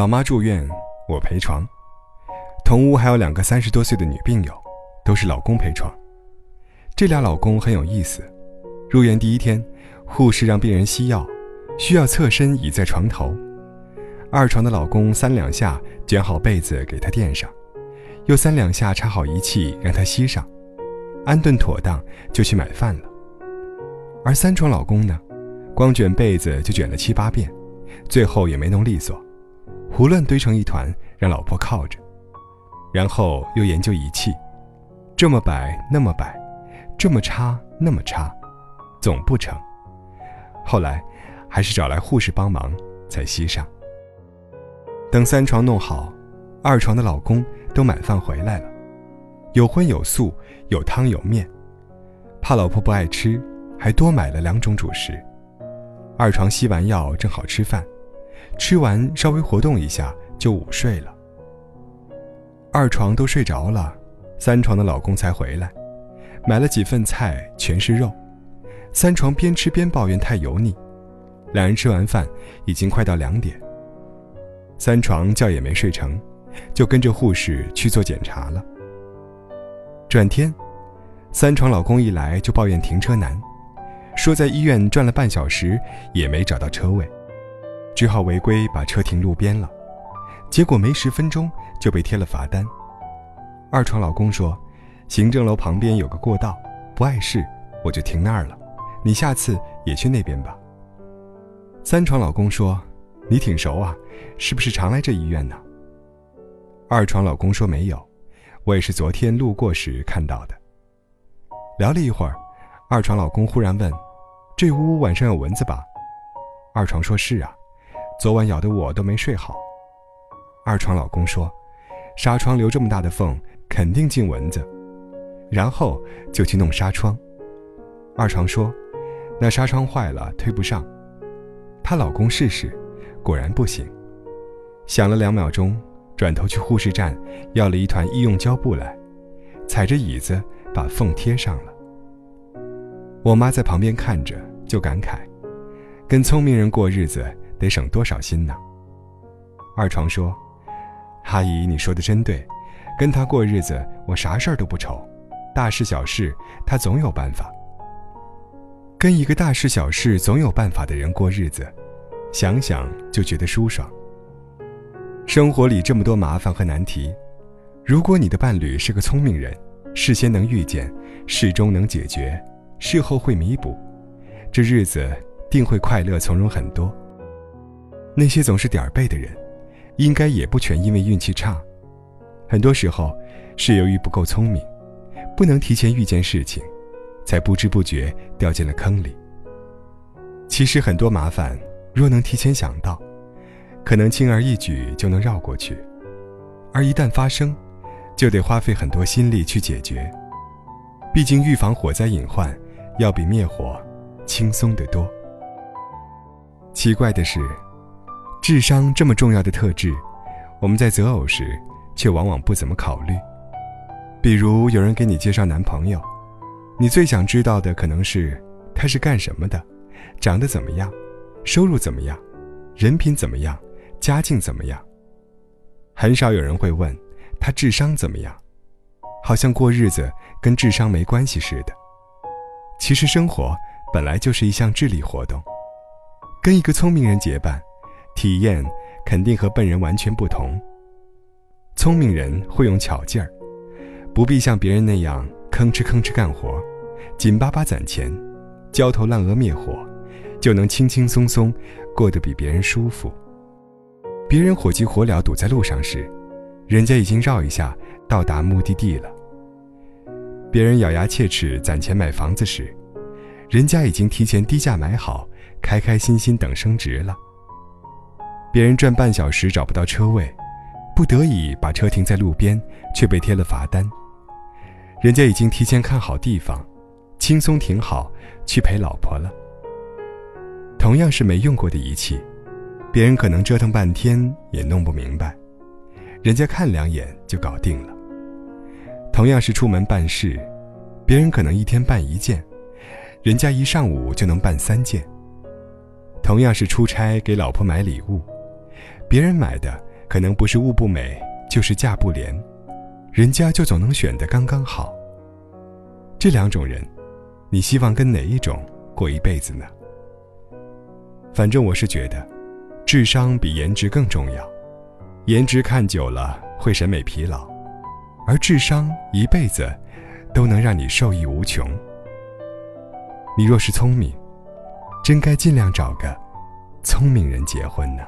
老妈住院，我陪床。同屋还有两个三十多岁的女病友，都是老公陪床。这俩老公很有意思。入院第一天，护士让病人吸药，需要侧身倚在床头。二床的老公三两下卷好被子给她垫上，又三两下插好仪器让她吸上，安顿妥当就去买饭了。而三床老公呢，光卷被子就卷了七八遍，最后也没弄利索，胡乱堆成一团让老婆靠着。然后又研究仪器，这么摆那么摆，这么插那么插，总不成。后来，还是找来护士帮忙才吸上。等三床弄好，二床的老公都买饭回来了，有荤有素，有汤有面。怕老婆不爱吃，还多买了两种主食。二床吸完药正好吃饭，吃完稍微活动一下就午睡了。二床都睡着了，三床的老公才回来，买了几份菜，全是肉。三床边吃边抱怨太油腻。两人吃完饭，已经快到两点。三床觉也没睡成，就跟着护士去做检查了。转天，三床老公一来就抱怨停车难，说在医院转了半小时也没找到车位，只好违规把车停路边了。结果没十分钟。就被贴了罚单。二床老公说：“行政楼旁边有个过道，不碍事，我就停那儿了。你下次也去那边吧。”三床老公说：“你挺熟啊，是不是常来这医院呢？”二床老公说：“没有，我也是昨天路过时看到的。”聊了一会儿，二床老公忽然问：“这屋晚上有蚊子吧？”二床说是啊，昨晚咬得我都没睡好。二床老公说。纱窗留这么大的缝，肯定进蚊子。然后就去弄纱窗。二床说：“那纱窗坏了，推不上。”她老公试试，果然不行。想了两秒钟，转头去护士站要了一团医用胶布来，踩着椅子把缝贴上了。我妈在旁边看着，就感慨：“跟聪明人过日子得省多少心呢？”二床说。阿姨，你说的真对，跟他过日子，我啥事儿都不愁，大事小事他总有办法。跟一个大事小事总有办法的人过日子，想想就觉得舒爽。生活里这么多麻烦和难题，如果你的伴侣是个聪明人，事先能预见，事中能解决，事后会弥补，这日子定会快乐从容很多。那些总是点儿背的人。应该也不全因为运气差，很多时候是由于不够聪明，不能提前预见事情，才不知不觉掉进了坑里。其实很多麻烦，若能提前想到，可能轻而易举就能绕过去；而一旦发生，就得花费很多心力去解决。毕竟预防火灾隐患，要比灭火轻松得多。奇怪的是。智商这么重要的特质，我们在择偶时却往往不怎么考虑。比如有人给你介绍男朋友，你最想知道的可能是他是干什么的，长得怎么样，收入怎么样，人品怎么样，家境怎么样。很少有人会问他智商怎么样，好像过日子跟智商没关系似的。其实生活本来就是一项智力活动，跟一个聪明人结伴。体验肯定和笨人完全不同。聪明人会用巧劲儿，不必像别人那样吭哧吭哧干活，紧巴巴攒钱，焦头烂额灭火，就能轻轻松松过得比别人舒服。别人火急火燎堵在路上时，人家已经绕一下到达目的地了。别人咬牙切齿攒钱买房子时，人家已经提前低价买好，开开心心等升值了。别人转半小时找不到车位，不得已把车停在路边，却被贴了罚单。人家已经提前看好地方，轻松停好去陪老婆了。同样是没用过的仪器，别人可能折腾半天也弄不明白，人家看两眼就搞定了。同样是出门办事，别人可能一天办一件，人家一上午就能办三件。同样是出差给老婆买礼物。别人买的可能不是物不美，就是价不廉，人家就总能选的刚刚好。这两种人，你希望跟哪一种过一辈子呢？反正我是觉得，智商比颜值更重要。颜值看久了会审美疲劳，而智商一辈子都能让你受益无穷。你若是聪明，真该尽量找个聪明人结婚呢。